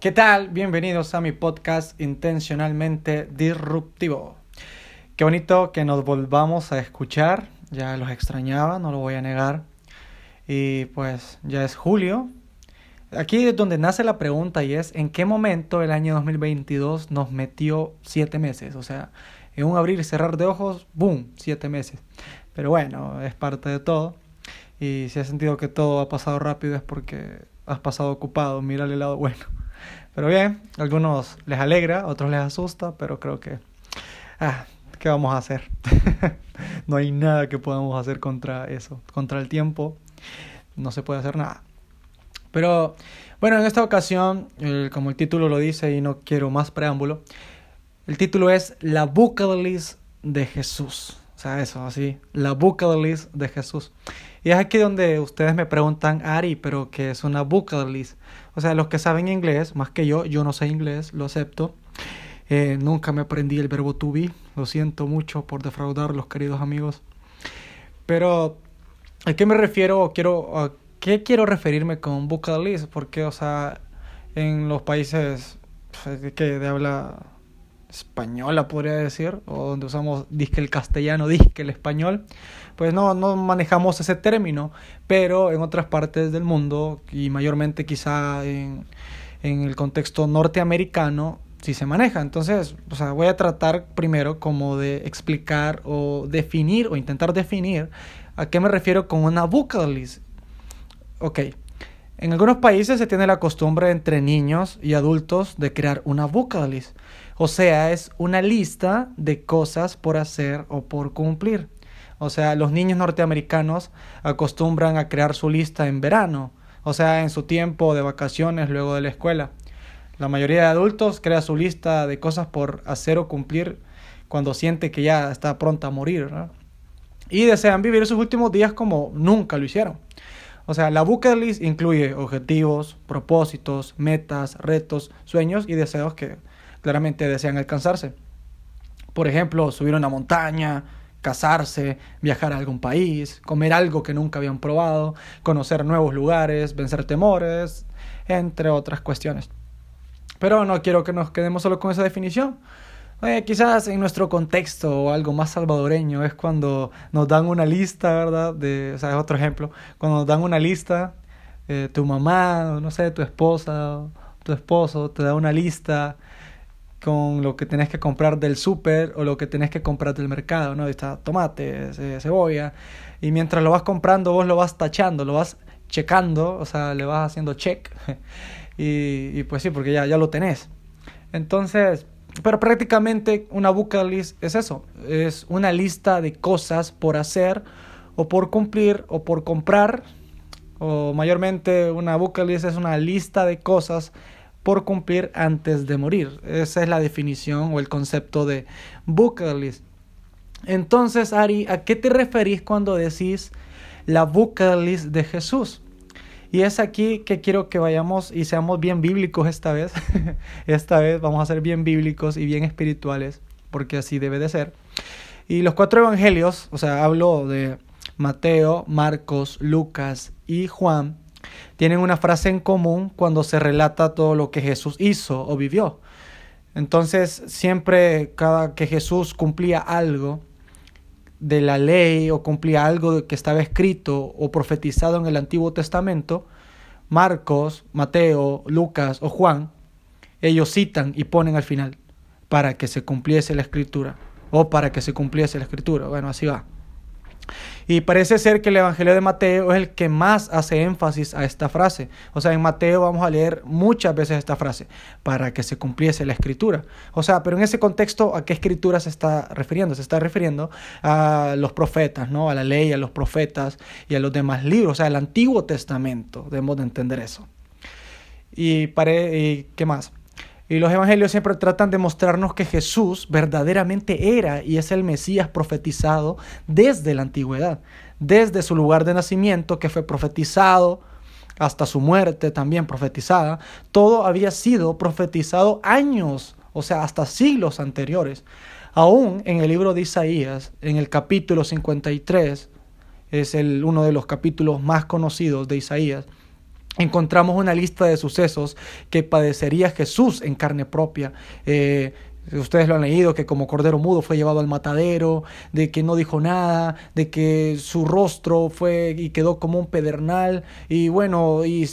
¿Qué tal? Bienvenidos a mi podcast Intencionalmente Disruptivo. Qué bonito que nos volvamos a escuchar. Ya los extrañaba, no lo voy a negar. Y pues ya es julio. Aquí es donde nace la pregunta y es ¿en qué momento el año 2022 nos metió siete meses? O sea, en un abrir y cerrar de ojos, ¡boom! Siete meses. Pero bueno, es parte de todo. Y si has sentido que todo ha pasado rápido es porque has pasado ocupado. Mira el lado bueno. Pero bien, algunos les alegra, otros les asusta, pero creo que... Ah, ¿qué vamos a hacer? no hay nada que podamos hacer contra eso, contra el tiempo. No se puede hacer nada. Pero bueno, en esta ocasión, como el título lo dice y no quiero más preámbulo, el título es La bucket list de Jesús. O sea, eso, así, la bucket list de Jesús. Y es aquí donde ustedes me preguntan, Ari, pero ¿qué es una bucket list? O sea, los que saben inglés, más que yo, yo no sé inglés, lo acepto. Eh, nunca me aprendí el verbo to be. Lo siento mucho por defraudar los queridos amigos. Pero, ¿a qué me refiero? Quiero, ¿A qué quiero referirme con bucket list? Porque, o sea, en los países pues, que habla española, podría decir, o donde usamos disque el castellano, disque el español, pues no, no manejamos ese término, pero en otras partes del mundo, y mayormente quizá en, el contexto norteamericano, sí se maneja. Entonces, o sea, voy a tratar primero como de explicar o definir o intentar definir a qué me refiero con una bucket list. Ok. En algunos países se tiene la costumbre entre niños y adultos de crear una bucket list. O sea, es una lista de cosas por hacer o por cumplir. O sea, los niños norteamericanos acostumbran a crear su lista en verano, o sea, en su tiempo de vacaciones luego de la escuela. La mayoría de adultos crea su lista de cosas por hacer o cumplir cuando siente que ya está pronta a morir. Y desean vivir sus últimos días como nunca lo hicieron. O sea, la bucket list incluye objetivos, propósitos, metas, retos, sueños y deseos que claramente desean alcanzarse. Por ejemplo, subir una montaña, casarse, viajar a algún país, comer algo que nunca habían probado, conocer nuevos lugares, vencer temores, entre otras cuestiones. Pero no quiero que nos quedemos solo con esa definición. Eh, quizás en nuestro contexto o algo más salvadoreño es cuando nos dan una lista, ¿verdad? De, o sea, es otro ejemplo. Cuando nos dan una lista, eh, tu mamá, no sé, tu esposa, tu esposo te da una lista con lo que tenés que comprar del súper o lo que tenés que comprar del mercado, ¿no? Está tomate, cebolla, y mientras lo vas comprando vos lo vas tachando, lo vas checando, o sea, le vas haciendo check, y, pues sí, porque ya, ya lo tenés. Entonces, pero prácticamente una bucket es eso, es una lista de cosas por hacer o por cumplir o por comprar, o mayormente una bucket es una lista de cosas por cumplir antes de morir. Esa es la definición o el concepto de bucket list. Entonces, Ari, ¿a qué te referís cuando decís la bucket list de Jesús? Y es aquí que quiero que vayamos y seamos bien bíblicos esta vez. esta vez vamos a ser bien bíblicos y bien espirituales, porque así debe de ser. Y los cuatro evangelios, o sea, hablo de Mateo, Marcos, Lucas y Juan, tienen una frase en común cuando se relata todo lo que Jesús hizo o vivió. Entonces, siempre cada que Jesús cumplía algo de la ley o cumplía algo que estaba escrito o profetizado en el Antiguo Testamento, Marcos, Mateo, Lucas o Juan, ellos citan y ponen al final para que se cumpliese la escritura o para que se cumpliese la escritura. Bueno, así va. Y parece ser que el Evangelio de Mateo es el que más hace énfasis a esta frase. O sea, en Mateo vamos a leer muchas veces esta frase, para que se cumpliese la escritura. O sea, pero en ese contexto, ¿a qué escritura se está refiriendo? Se está refiriendo a los profetas, ¿no? A la ley, a los profetas y a los demás libros, o sea, al Antiguo Testamento, debemos de entender eso. Y, pare, y ¿qué más? Y los evangelios siempre tratan de mostrarnos que Jesús verdaderamente era y es el Mesías profetizado desde la antigüedad, desde su lugar de nacimiento que fue profetizado hasta su muerte también profetizada. Todo había sido profetizado años, o sea, hasta siglos anteriores. Aún en el libro de Isaías, en el capítulo 53, es el, uno de los capítulos más conocidos de Isaías, encontramos una lista de sucesos que padecería Jesús en carne propia. Eh, ustedes lo han leído, que como cordero mudo fue llevado al matadero, de que no dijo nada, de que su rostro fue y quedó como un pedernal, y bueno, y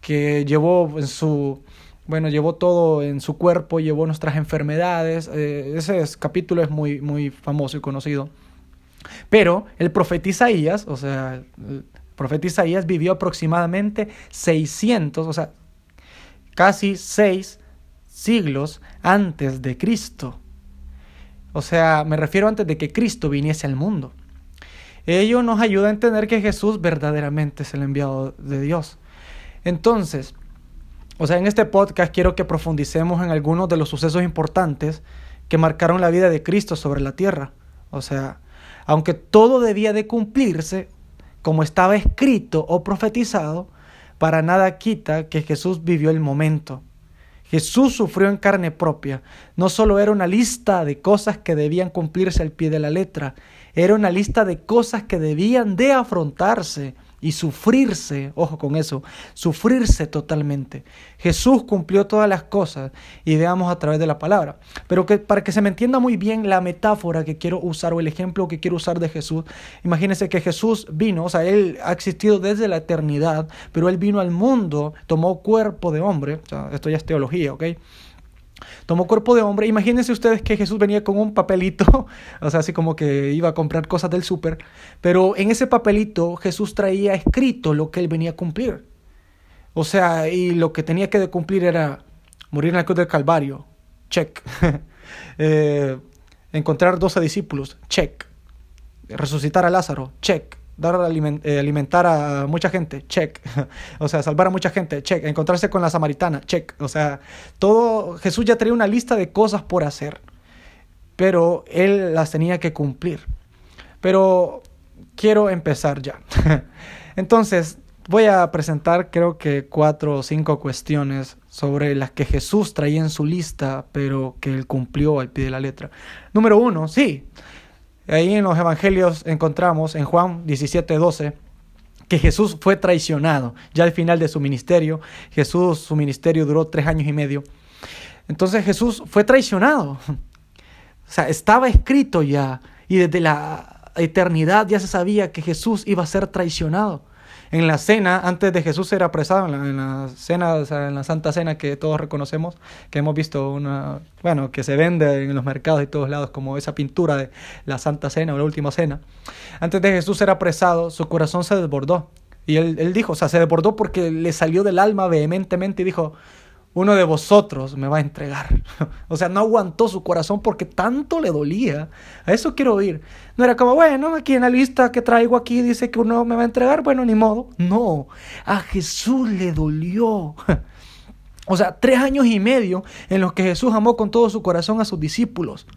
que llevó en su, bueno, llevó todo en su cuerpo, llevó nuestras enfermedades. Eh, ese capítulo es muy, muy famoso y conocido. Pero el profeta Isaías, o sea, profeta Isaías vivió aproximadamente 600, o sea, casi seis siglos antes de Cristo. O sea, me refiero antes de que Cristo viniese al mundo. Ello nos ayuda a entender que Jesús verdaderamente es el enviado de Dios. Entonces, o sea, en este podcast quiero que profundicemos en algunos de los sucesos importantes que marcaron la vida de Cristo sobre la tierra. O sea, aunque todo debía de cumplirse como estaba escrito o profetizado, para nada quita que Jesús vivió el momento. Jesús sufrió en carne propia. No solo era una lista de cosas que debían cumplirse al pie de la letra, era una lista de cosas que debían de afrontarse y sufrirse, ojo con eso, sufrirse totalmente. Jesús cumplió todas las cosas y veamos a través de la palabra. Pero que para que se me entienda muy bien la metáfora que quiero usar o el ejemplo que quiero usar de Jesús, imagínense que Jesús vino, o sea, él ha existido desde la eternidad, pero él vino al mundo, tomó cuerpo de hombre, esto ya es teología, ¿ok? Tomó cuerpo de hombre. Imagínense ustedes que Jesús venía con un papelito, o sea, así como que iba a comprar cosas del súper, pero en ese papelito Jesús traía escrito lo que él venía a cumplir. O sea, y lo que tenía que cumplir era morir en la cruz del Calvario, check. eh, encontrar 12 discípulos, check. Resucitar a Lázaro, check dar eh, alimentar a mucha gente, check. o sea, salvar a mucha gente, check. Encontrarse con la samaritana, check. O sea, todo Jesús ya tenía una lista de cosas por hacer, pero él las tenía que cumplir. Pero quiero empezar ya. Entonces, voy a presentar creo que cuatro o cinco cuestiones sobre las que Jesús traía en su lista, pero que él cumplió al pie de la letra. Número uno, sí, Ahí en los evangelios encontramos en Juan 17, 12 que Jesús fue traicionado. Ya al final de su ministerio, Jesús, su ministerio duró tres años y medio. Entonces Jesús fue traicionado. O sea, estaba escrito ya y desde la eternidad ya se sabía que Jesús iba a ser traicionado en la cena, antes de Jesús ser apresado, en la, cena, en la Santa Cena que todos reconocemos, que hemos visto una, bueno, que se vende en los mercados y todos lados como esa pintura de la Santa Cena o la Última Cena. Antes de Jesús ser apresado, su corazón se desbordó. Y él, él dijo, o sea, se desbordó porque le salió del alma vehementemente y dijo, uno de vosotros me va a entregar. o sea, no aguantó su corazón porque tanto le dolía. A eso quiero oír. No era como, bueno, aquí en la lista que traigo aquí dice que uno me va a entregar, bueno, ni modo. No, a Jesús le dolió. o sea, tres años y medio en los que Jesús amó con todo su corazón a sus discípulos.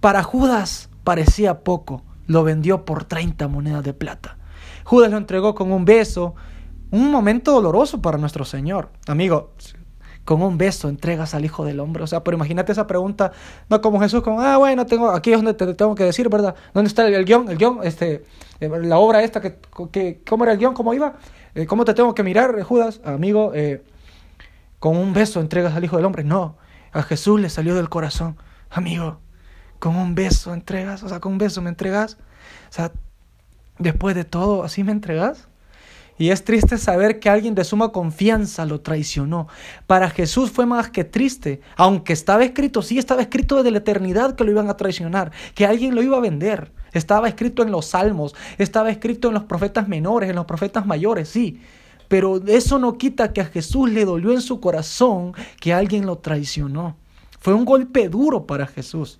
Para Judas parecía poco, lo vendió por 30 monedas de plata. Judas lo entregó con un beso, un momento doloroso para nuestro Señor. Amigo, con un beso entregas al Hijo del Hombre. O sea, pero imagínate esa pregunta, no como Jesús, como, ah, bueno, tengo, aquí es donde te tengo que decir, ¿verdad? ¿Dónde está el, guion? El guion, este, eh, la obra esta, que, que, ¿cómo era el guion? ¿Cómo iba? Eh, ¿Cómo te tengo que mirar, Judas? Amigo, eh, con un beso entregas al Hijo del Hombre. No, a Jesús le salió del corazón. Amigo, con un beso entregas, o sea, con un beso me entregas. O sea, después de todo, ¿así me entregas? Y es triste saber que alguien de suma confianza lo traicionó. Para Jesús fue más que triste, aunque estaba escrito, sí estaba escrito desde la eternidad que lo iban a traicionar, que alguien lo iba a vender. Estaba escrito en los salmos, estaba escrito en los profetas menores, en los profetas mayores, sí. Pero eso no quita que a Jesús le dolió en su corazón que alguien lo traicionó. Fue un golpe duro para Jesús.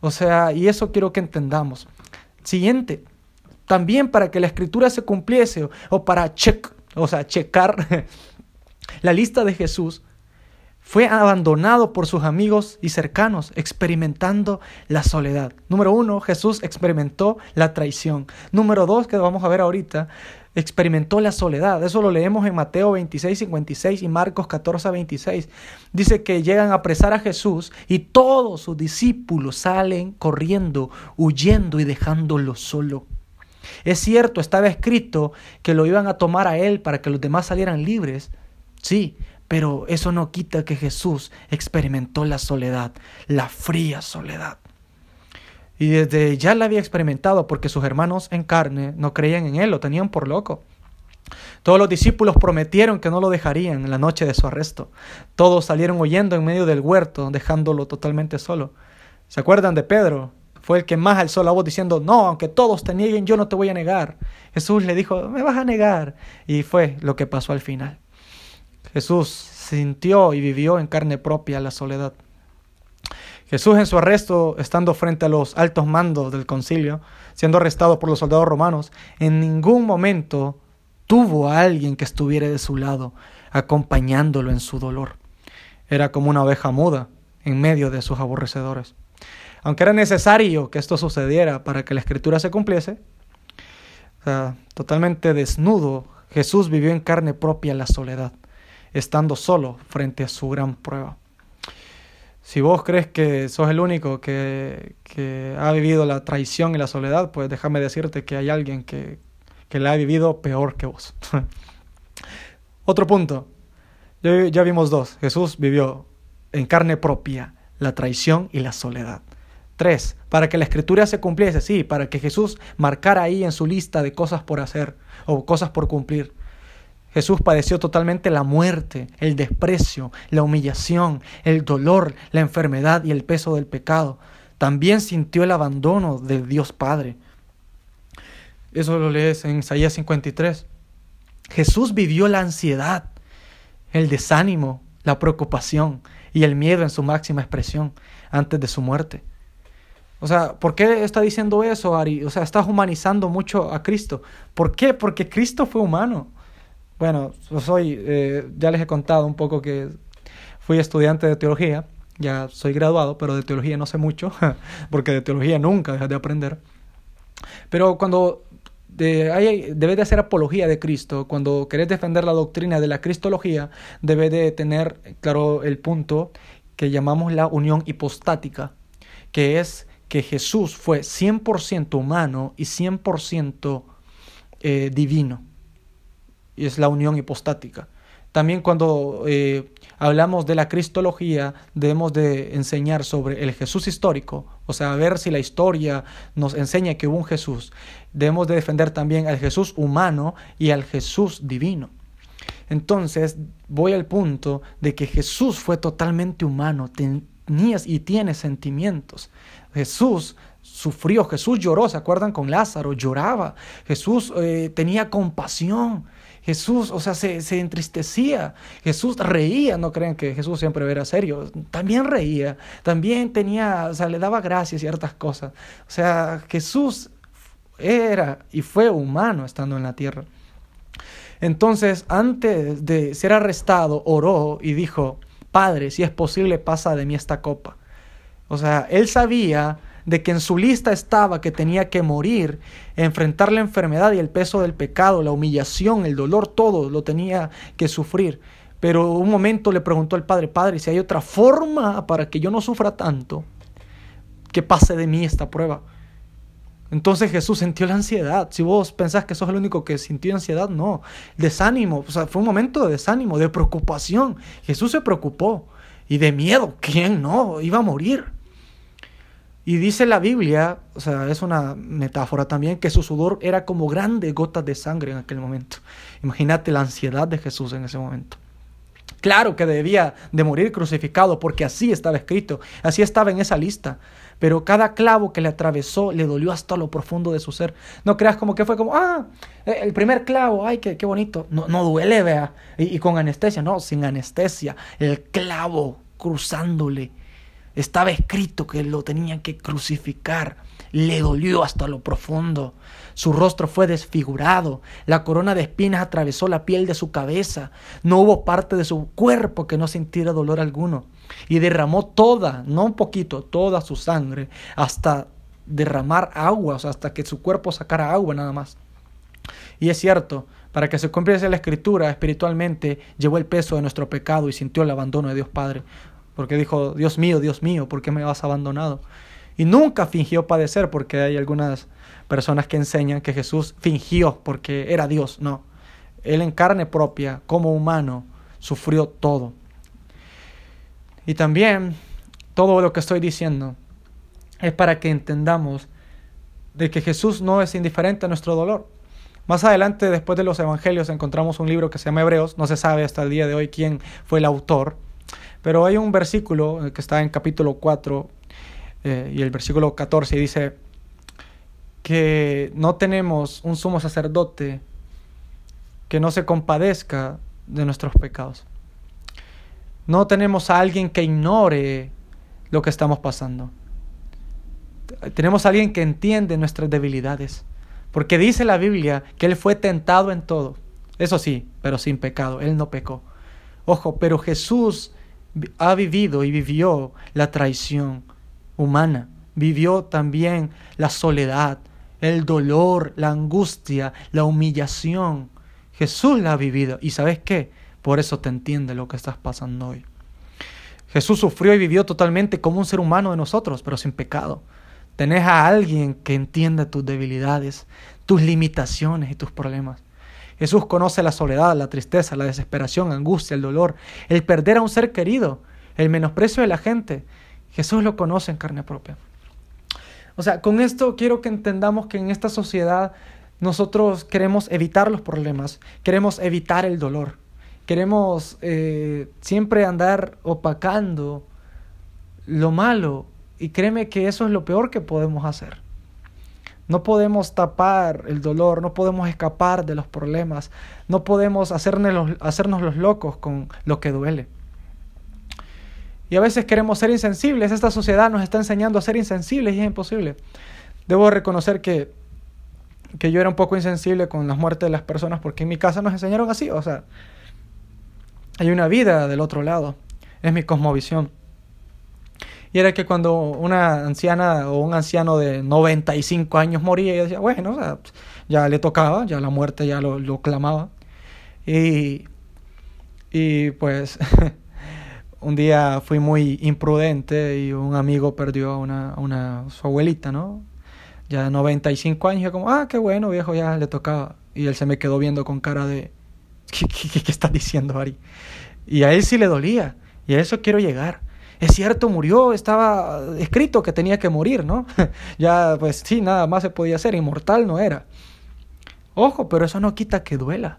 O sea, y eso quiero que entendamos. Siguiente, también para que la escritura se cumpliese o para check, o sea, checar la lista de Jesús, fue abandonado por sus amigos y cercanos, experimentando la soledad. Número uno, Jesús experimentó la traición. Número dos, que vamos a ver ahorita, experimentó la soledad. Eso lo leemos en Mateo 26, 56 y Marcos 14, 26. Dice que llegan a apresar a Jesús y todos sus discípulos salen corriendo, huyendo y dejándolo solo. Es cierto, estaba escrito que lo iban a tomar a él para que los demás salieran libres. Sí, pero eso no quita que Jesús experimentó la soledad, la fría soledad. Y desde ya la había experimentado porque sus hermanos en carne no creían en él, lo tenían por loco. Todos los discípulos prometieron que no lo dejarían en la noche de su arresto. Todos salieron huyendo en medio del huerto, dejándolo totalmente solo. ¿Se acuerdan de Pedro? Fue el que más alzó la voz diciendo, no, aunque todos te nieguen, yo no te voy a negar. Jesús le dijo, me vas a negar. Y fue lo que pasó al final. Jesús sintió y vivió en carne propia la soledad. Jesús en su arresto, estando frente a los altos mandos del concilio, siendo arrestado por los soldados romanos, en ningún momento tuvo a alguien que estuviera de su lado, acompañándolo en su dolor. Era como una oveja muda en medio de sus aborrecedores. Aunque era necesario que esto sucediera para que la escritura se cumpliese, totalmente desnudo, Jesús vivió en carne propia la soledad, estando solo frente a su gran prueba. Si vos crees que sos el único que, que ha vivido la traición y la soledad, pues déjame decirte que hay alguien que, que la ha vivido peor que vos. Otro punto. Ya, vimos dos. Jesús vivió en carne propia la traición y la soledad. Para que la escritura se cumpliese, sí, para que Jesús marcara ahí en su lista de cosas por hacer o cosas por cumplir. Jesús padeció totalmente la muerte, el desprecio, la humillación, el dolor, la enfermedad y el peso del pecado. También sintió el abandono de Dios Padre. Eso lo lees en Isaías 53. Jesús vivió la ansiedad, el desánimo, la preocupación y el miedo en su máxima expresión antes de su muerte. O sea, ¿por qué está diciendo eso, Ari? O sea, estás humanizando mucho a Cristo. ¿Por qué? Porque Cristo fue humano. Bueno, soy, eh, ya les he contado un poco que fui estudiante de teología, ya soy graduado, pero de teología no sé mucho, porque de teología nunca dejas de aprender. Pero cuando de, debes de hacer apología de Cristo. Cuando querés defender la doctrina de la cristología, debe de tener claro el punto que llamamos la unión hipostática, que es que Jesús fue 100% humano y 100% eh, divino. Y es la unión hipostática. También cuando eh, hablamos de la cristología, debemos de enseñar sobre el Jesús histórico, o sea, ver si la historia nos enseña que hubo un Jesús. Debemos de defender también al Jesús humano y al Jesús divino. Entonces, voy al punto de que Jesús fue totalmente humano, y tiene sentimientos. Jesús sufrió, Jesús lloró, ¿se acuerdan con Lázaro? Lloraba. Jesús eh, tenía compasión. Jesús, o sea, se, se, entristecía. Jesús reía, no crean que Jesús siempre era serio. También reía, también tenía, o sea, le daba gracias ciertas cosas. O sea, Jesús era y fue humano estando en la tierra. Entonces, antes de ser arrestado, oró y dijo, Padre, si es posible, pasa de mí esta copa. O sea, él sabía de que en su lista estaba que tenía que morir, enfrentar la enfermedad y el peso del pecado, la humillación, el dolor, todo lo tenía que sufrir. Pero un momento le preguntó al Padre, Padre, si hay otra forma para que yo no sufra tanto, que pase de mí esta prueba. Entonces Jesús sintió la ansiedad. Si vos pensás que sos el único que sintió ansiedad, no. Desánimo, o sea, fue un momento de desánimo, de preocupación. Jesús se preocupó. Y de miedo, ¿quién no? Iba a morir. Y dice la Biblia, o sea, es una metáfora también, que su sudor era como grandes gotas de sangre en aquel momento. Imagínate la ansiedad de Jesús en ese momento. Claro que debía de morir crucificado porque así estaba escrito, así estaba en esa lista. Pero cada clavo que le atravesó le dolió hasta lo profundo de su ser. No creas como que fue como, ah, eh, el primer clavo, ay, qué, qué bonito. No, no duele, vea. y con anestesia, no, sin anestesia. El clavo cruzándole estaba escrito que lo tenían que crucificar. Le dolió hasta lo profundo. Su rostro fue desfigurado. La corona de espinas atravesó la piel de su cabeza. No hubo parte de su cuerpo que no sintiera dolor alguno. Y derramó toda, no un poquito, toda su sangre hasta derramar agua, o sea, hasta que su cuerpo sacara agua nada más. Y es cierto, para que se cumpliese la escritura espiritualmente, llevó el peso de nuestro pecado y sintió el abandono de Dios Padre porque dijo, Dios mío, Dios mío, ¿por qué me has abandonado? Y nunca fingió padecer, porque hay algunas personas que enseñan que Jesús fingió porque era Dios. No, Él en carne propia, como humano, sufrió todo. Y también todo lo que estoy diciendo es para que entendamos de que Jesús no es indiferente a nuestro dolor. Más adelante, después de los evangelios, encontramos un libro que se llama Hebreos, no se sabe hasta el día de hoy quién fue el autor, pero hay un versículo que está en capítulo 4 eh, y el versículo 14 y dice que no tenemos un sumo sacerdote que no se compadezca de nuestros pecados. No tenemos a alguien que ignore lo que estamos pasando. Tenemos a alguien que entiende nuestras debilidades. Porque dice la Biblia que Él fue tentado en todo. Eso sí, pero sin pecado. Él no pecó. Ojo, pero Jesús ha vivido y vivió la traición humana. Vivió también la soledad, el dolor, la angustia, la humillación. Jesús la ha vivido. ¿Y sabes qué? Por eso te entiende lo que estás pasando hoy. Jesús sufrió y vivió totalmente como un ser humano de nosotros, pero sin pecado. Tenés a alguien que entiende tus debilidades, tus limitaciones y tus problemas. Jesús conoce la soledad, la tristeza, la desesperación, angustia, el dolor, el perder a un ser querido, el menosprecio de la gente. Jesús lo conoce en carne propia. O sea, con esto quiero que entendamos que en esta sociedad nosotros queremos evitar los problemas, queremos evitar el dolor, queremos eh, siempre andar opacando lo malo y créeme que eso es lo peor que podemos hacer. No podemos tapar el dolor, no podemos escapar de los problemas, no podemos hacernos, hacernos los locos con lo que duele. Y a veces queremos ser insensibles, esta sociedad nos está enseñando a ser insensibles y es imposible. Debo reconocer que, que yo era un poco insensible con las muertes de las personas porque en mi casa nos enseñaron así, o sea, hay una vida del otro lado. Es mi cosmovisión. Y era que cuando una anciana o un anciano de 95 años moría, ella decía, bueno, ya le tocaba, ya la muerte ya lo, lo clamaba. Y, y pues un día fui muy imprudente y un amigo perdió a una, una, su abuelita, ¿no? Ya de 95 años, yo como, ah, qué bueno, viejo, ya le tocaba. Y él se me quedó viendo con cara de, ¿qué, qué, qué estás diciendo, Ari? Y a él sí le dolía. Y a eso quiero llegar. Es cierto, murió, estaba escrito que tenía que morir, ¿no? ya, pues sí, nada más se podía hacer, inmortal no era. Ojo, pero eso no quita que duela.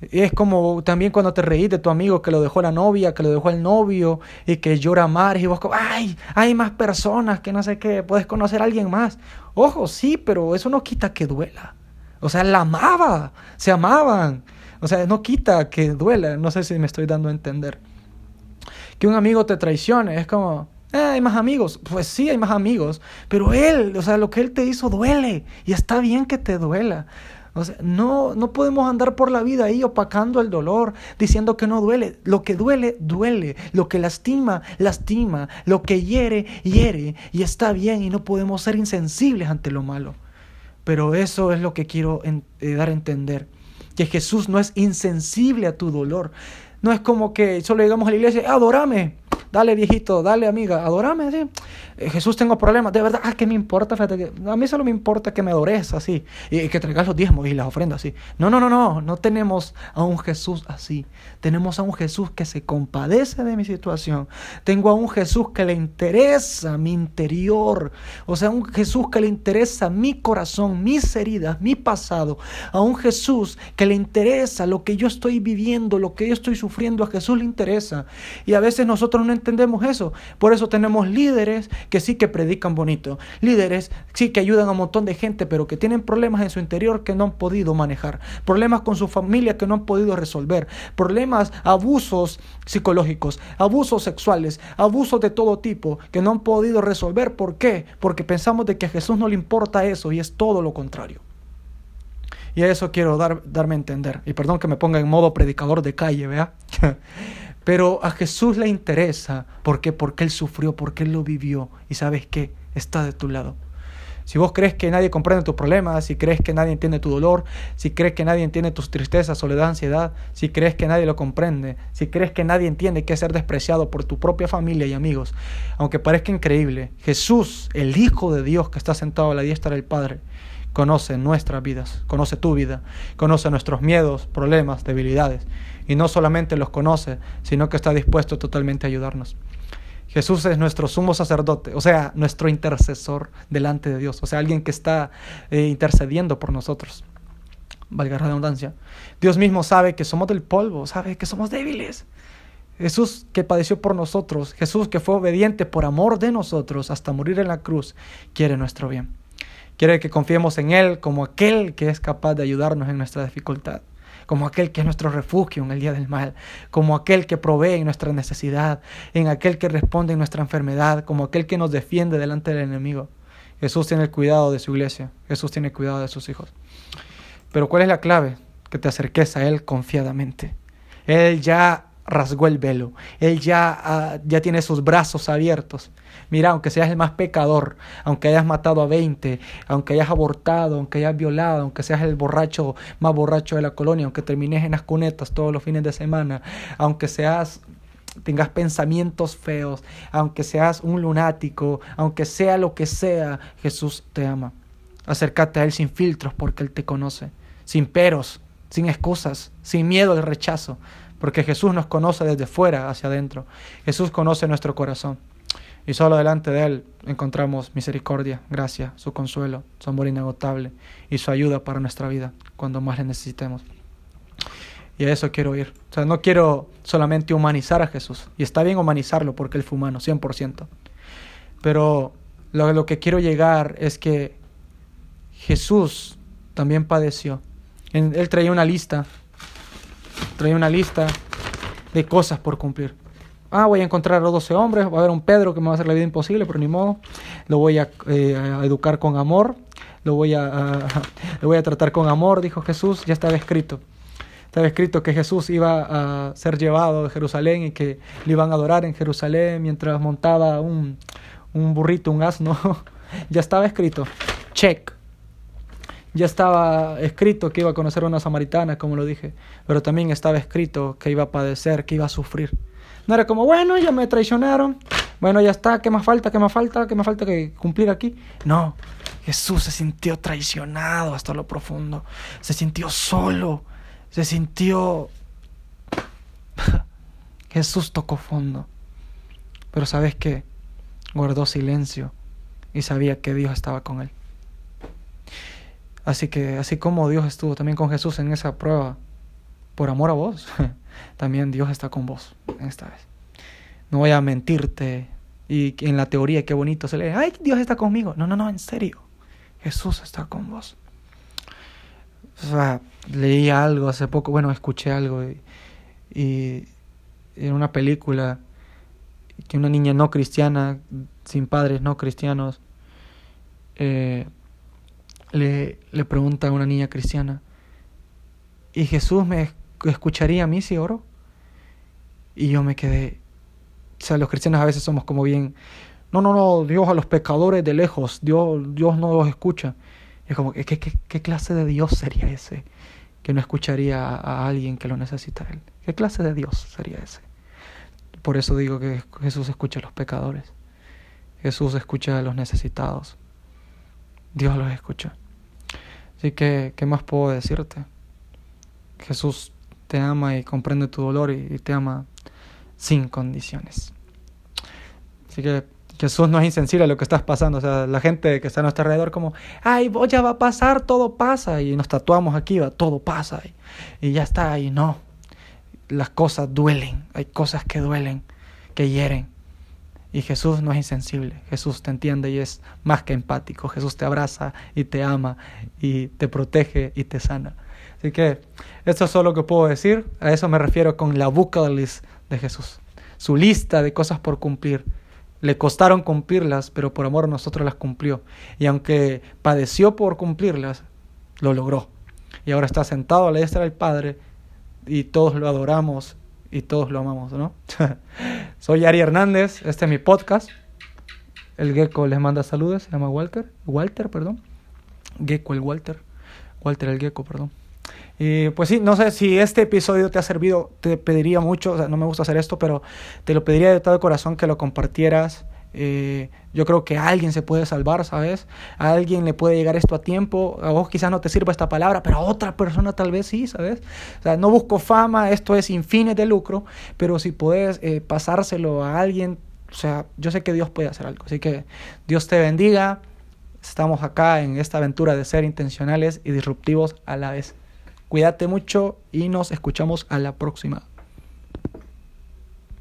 Es como también cuando te reís de tu amigo que lo dejó la novia, que lo dejó el novio y que llora mar y vos como, ay, hay más personas que no sé qué, puedes conocer a alguien más. Ojo, sí, pero eso no quita que duela. O sea, la amaba, se amaban. O sea, no quita que duela, no sé si me estoy dando a entender. Que un amigo te traicione, es como, eh, hay más amigos. Pues sí, hay más amigos, pero él, o sea, lo que él te hizo duele y está bien que te duela. O sea, no, no podemos andar por la vida ahí opacando el dolor, diciendo que no duele. Lo que duele, duele. Lo que lastima, lastima. Lo que hiere, hiere. Y está bien y no podemos ser insensibles ante lo malo. Pero eso es lo que quiero eh, dar a entender que Jesús no es insensible a tu dolor. No es como que solo llegamos a la iglesia, adorame, dale viejito, dale amiga, adorame, así. Eh, Jesús tengo problemas, de verdad, ah, ¿qué me importa? A mí solo me importa que me adores así y que traigas los diezmos y las ofrendas así. No, no, no, no, no tenemos a un Jesús así. Tenemos a un Jesús que se compadece de mi situación. Tengo a un Jesús que le interesa mi interior. O sea, un Jesús que le interesa mi corazón, mis heridas, mi pasado. A un Jesús que le interesa lo que yo estoy viviendo, lo que yo estoy sufriendo. A Jesús le interesa. Y a veces nosotros no entendemos eso. Por eso tenemos líderes que sí que predican bonito, líderes sí que ayudan a un montón de gente, pero que tienen problemas en su interior que no han podido manejar, problemas con su familia que no han podido resolver, problemas, abusos psicológicos, abusos sexuales, abusos de todo tipo que no han podido resolver. ¿Por qué? Porque pensamos de que a Jesús no le importa eso y es todo lo contrario. Y a eso quiero dar, darme a entender. Y perdón que me ponga en modo predicador de calle, ¿vea? Pero a Jesús le interesa. ¿Por qué? Porque Él sufrió, porque Él lo vivió. Y sabes qué? Está de tu lado. Si vos crees que nadie comprende tus problemas, si crees que nadie entiende tu dolor, si crees que nadie entiende tus tristezas, soledad, ansiedad, si crees que nadie lo comprende, si crees que nadie entiende que es ser despreciado por tu propia familia y amigos, aunque parezca increíble, Jesús, el Hijo de Dios que está sentado a la diestra del Padre, conoce nuestras vidas, conoce tu vida, conoce nuestros miedos, problemas, debilidades, y no solamente los conoce, sino que está dispuesto totalmente a ayudarnos. Jesús es nuestro sumo sacerdote, o sea, nuestro intercesor delante de Dios, o sea, alguien que está eh, intercediendo por nosotros. Valga la redundancia. Dios mismo sabe que somos del polvo, sabe que somos débiles. Jesús que padeció por nosotros, Jesús que fue obediente por amor de nosotros hasta morir en la cruz, quiere nuestro bien. Quiere que confiemos en Él como aquel que es capaz de ayudarnos en nuestra dificultad como aquel que es nuestro refugio en el día del mal, como aquel que provee en nuestra necesidad, en aquel que responde en nuestra enfermedad, como aquel que nos defiende delante del enemigo. Jesús tiene el cuidado de su iglesia, Jesús tiene el cuidado de sus hijos. Pero ¿cuál es la clave? Que te acerques a Él confiadamente. Él ya rasgó el velo, Él ya, ah, ya tiene sus brazos abiertos. Mira, aunque seas el más pecador, aunque hayas matado a 20, aunque hayas abortado, aunque hayas violado, aunque seas el borracho más borracho de la colonia, aunque termines en las cunetas todos los fines de semana, aunque seas tengas pensamientos feos, aunque seas un lunático, aunque sea lo que sea, Jesús te ama. Acércate a Él sin filtros porque Él te conoce, sin peros, sin excusas, sin miedo al rechazo, porque Jesús nos conoce desde fuera hacia adentro. Jesús conoce nuestro corazón. Y solo delante de Él encontramos misericordia, gracia, su consuelo, su amor inagotable y su ayuda para nuestra vida cuando más le necesitemos. Y a eso quiero ir. O sea, no quiero solamente humanizar a Jesús. Y está bien humanizarlo porque Él fue humano, 100%. Pero lo, lo que quiero llegar es que Jesús también padeció. Él traía una lista. Traía una lista de cosas por cumplir ah, voy a encontrar a los 12 hombres, va a haber un Pedro que me va a hacer la vida imposible, pero ni modo, lo voy a, eh, educar con amor, lo voy a, lo voy a tratar con amor, dijo Jesús, ya estaba escrito. Estaba escrito que Jesús iba a ser llevado de Jerusalén y que le iban a adorar en Jerusalén mientras montaba un, un burrito, un asno. ya estaba escrito. Check. Ya estaba escrito que iba a conocer a una samaritana, como lo dije, pero también estaba escrito que iba a padecer, que iba a sufrir. No era como, bueno, ya me traicionaron. Bueno, ya está, ¿qué más falta? ¿Qué más falta? ¿Qué más falta que cumplir aquí? No, Jesús se sintió traicionado hasta lo profundo. Se sintió solo. Se sintió... Jesús tocó fondo. Pero sabes qué? Guardó silencio y sabía que Dios estaba con él. Así que, así como Dios estuvo también con Jesús en esa prueba, por amor a vos, también Dios está con vos esta vez. No voy a mentirte y en la teoría qué bonito se lee, ay, Dios está conmigo. No, no, no, en serio. Jesús está con vos. O sea, leí algo hace poco, bueno, escuché algo y, en una película que una niña no cristiana, sin padres no cristianos, eh, le, le pregunta a una niña cristiana, ¿y Jesús me escucharía a mí si oro? Y yo me quedé, o sea, los cristianos a veces somos como bien, no, no, no, Dios a los pecadores de lejos, Dios, Dios no los escucha. Y es como, ¿qué, qué, qué clase de Dios sería ese que no escucharía a, alguien que lo necesita él? ¿Qué clase de Dios sería ese? Por eso digo que Jesús escucha a los pecadores. Jesús escucha a los necesitados. Dios los escucha. Así que, ¿qué más puedo decirte? Jesús te ama y comprende tu dolor y, te ama sin condiciones. Así que Jesús no es insensible a lo que estás pasando. O sea, la gente que está a nuestro alrededor como, ay, ya va a pasar, todo pasa. Y nos tatuamos aquí, va, todo pasa. Y, y ya está, y no. Las cosas duelen. Hay cosas que duelen, que hieren. Y Jesús no es insensible. Jesús te entiende y es más que empático. Jesús te abraza y te ama y te protege y te sana. Así que esto es todo lo que puedo decir. A eso me refiero con la bucket list de Jesús. Su lista de cosas por cumplir. Le costaron cumplirlas, pero por amor a nosotros las cumplió. Y aunque padeció por cumplirlas, lo logró. Y ahora está sentado a la diestra del Padre y todos lo adoramos y todos lo amamos, ¿no? Soy Ari Hernández, este es mi podcast. El gecko les manda saludos, se llama Walter. Walter, perdón. Gecko el Walter. Walter el gecko, perdón. Y pues sí, no sé si este episodio te ha servido, te pediría mucho, o sea, no me gusta hacer esto, pero te lo pediría de todo corazón que lo compartieras. Eh, yo creo que alguien se puede salvar, ¿sabes? A alguien le puede llegar esto a tiempo. A vos quizás no te sirva esta palabra, pero a otra persona tal vez sí, ¿sabes? O sea, no busco fama, esto es sin de lucro, pero si puedes eh, pasárselo a alguien, o sea, yo sé que Dios puede hacer algo. Así que Dios te bendiga. Estamos acá en esta aventura de ser intencionales y disruptivos a la vez. Cuídate mucho y nos escuchamos a la próxima.